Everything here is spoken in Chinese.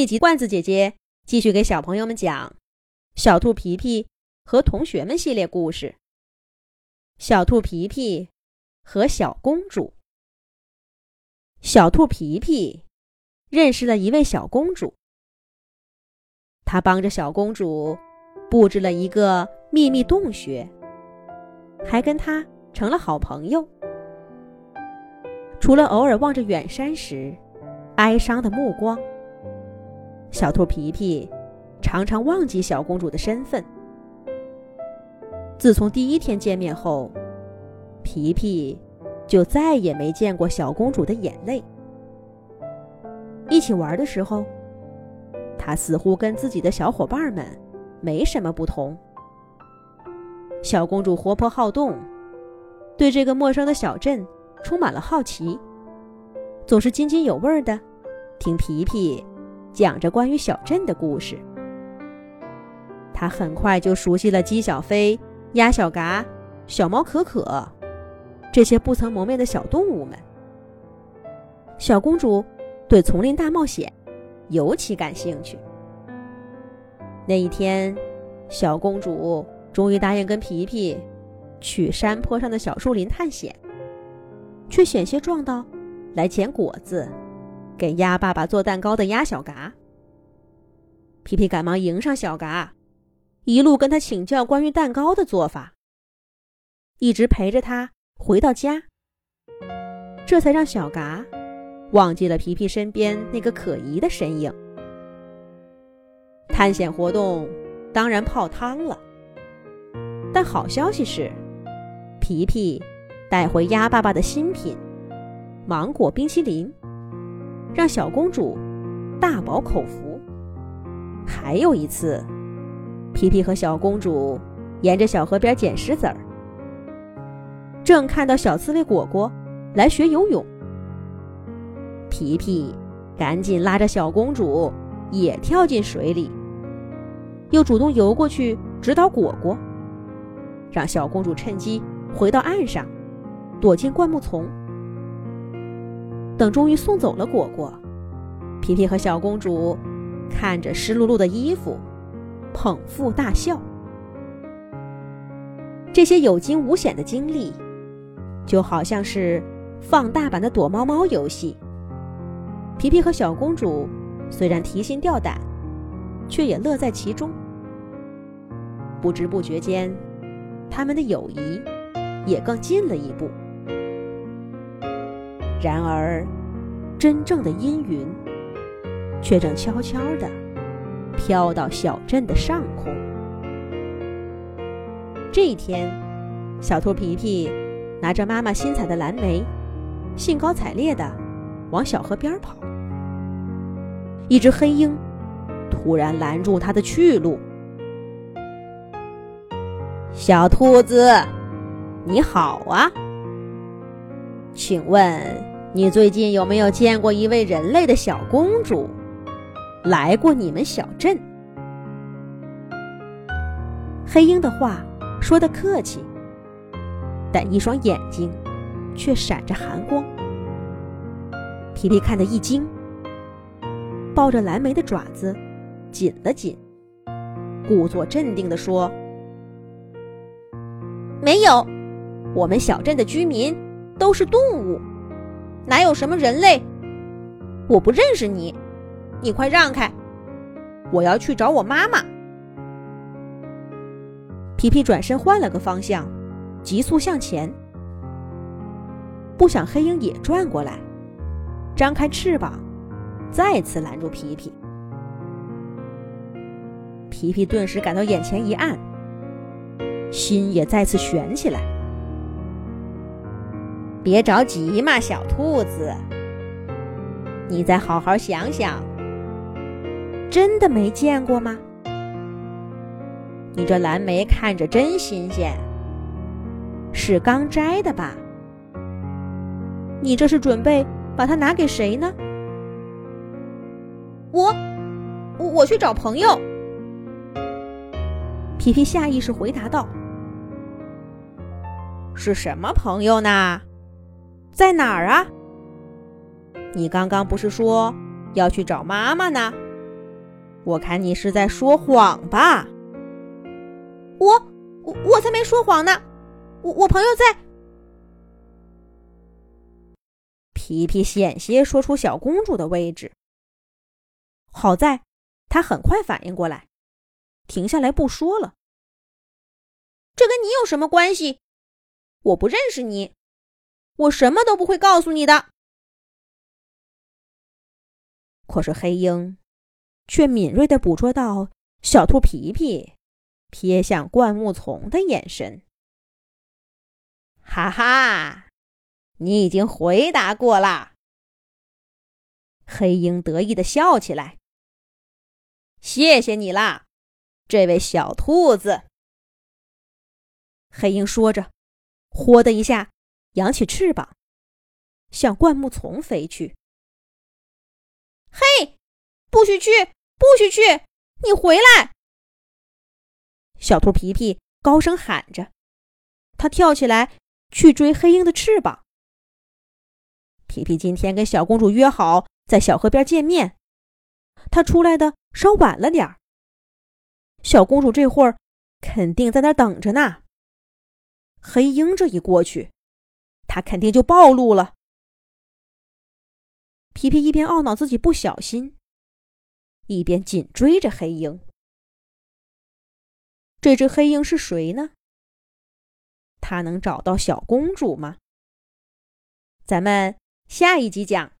一集，罐子姐姐继续给小朋友们讲《小兔皮皮和同学们》系列故事。小兔皮皮和小公主。小兔皮皮认识了一位小公主，他帮着小公主布置了一个秘密洞穴，还跟她成了好朋友。除了偶尔望着远山时哀伤的目光。小兔皮皮常常忘记小公主的身份。自从第一天见面后，皮皮就再也没见过小公主的眼泪。一起玩的时候，他似乎跟自己的小伙伴们没什么不同。小公主活泼好动，对这个陌生的小镇充满了好奇，总是津津有味的听皮皮。讲着关于小镇的故事，他很快就熟悉了鸡小飞、鸭小嘎、小猫可可这些不曾谋面的小动物们。小公主对丛林大冒险尤其感兴趣。那一天，小公主终于答应跟皮皮去山坡上的小树林探险，却险些撞到来捡果子。给鸭爸爸做蛋糕的鸭小嘎，皮皮赶忙迎上小嘎，一路跟他请教关于蛋糕的做法，一直陪着他回到家，这才让小嘎忘记了皮皮身边那个可疑的身影。探险活动当然泡汤了，但好消息是，皮皮带回鸭爸爸的新品——芒果冰淇淋。让小公主大饱口福。还有一次，皮皮和小公主沿着小河边捡石子儿，正看到小刺猬果果来学游泳，皮皮赶紧拉着小公主也跳进水里，又主动游过去指导果果，让小公主趁机回到岸上，躲进灌木丛。等终于送走了果果，皮皮和小公主看着湿漉漉的衣服，捧腹大笑。这些有惊无险的经历，就好像是放大版的躲猫猫游戏。皮皮和小公主虽然提心吊胆，却也乐在其中。不知不觉间，他们的友谊也更近了一步。然而，真正的阴云却正悄悄地飘到小镇的上空。这一天，小兔皮皮拿着妈妈新采的蓝莓，兴高采烈地往小河边跑。一只黑鹰突然拦住他的去路：“小兔子，你好啊，请问？”你最近有没有见过一位人类的小公主，来过你们小镇？黑鹰的话说的客气，但一双眼睛却闪着寒光。皮皮看得一惊，抱着蓝莓的爪子紧了紧，故作镇定地说：“没有，我们小镇的居民都是动物。”哪有什么人类？我不认识你，你快让开！我要去找我妈妈。皮皮转身换了个方向，急速向前，不想黑鹰也转过来，张开翅膀，再次拦住皮皮。皮皮顿时感到眼前一暗，心也再次悬起来。别着急嘛，小兔子，你再好好想想。真的没见过吗？你这蓝莓看着真新鲜，是刚摘的吧？你这是准备把它拿给谁呢？我，我去找朋友。皮皮下意识回答道：“是什么朋友呢？”在哪儿啊？你刚刚不是说要去找妈妈呢？我看你是在说谎吧？我我我才没说谎呢！我我朋友在。皮皮险些说出小公主的位置，好在她很快反应过来，停下来不说了。这跟你有什么关系？我不认识你，我什么都不会告诉你的。可是黑鹰却敏锐的捕捉到小兔皮皮瞥向灌木丛的眼神。哈哈，你已经回答过了。黑鹰得意的笑起来。谢谢你啦，这位小兔子。黑鹰说着，豁的一下，扬起翅膀，向灌木丛飞去。嘿，不许去！不许去！你回来！小兔皮皮高声喊着，他跳起来去追黑鹰的翅膀。皮皮今天跟小公主约好在小河边见面，他出来的稍晚了点儿。小公主这会儿肯定在那等着呢。黑鹰这一过去，他肯定就暴露了。皮皮一边懊恼自己不小心，一边紧追着黑鹰。这只黑鹰是谁呢？他能找到小公主吗？咱们下一集讲。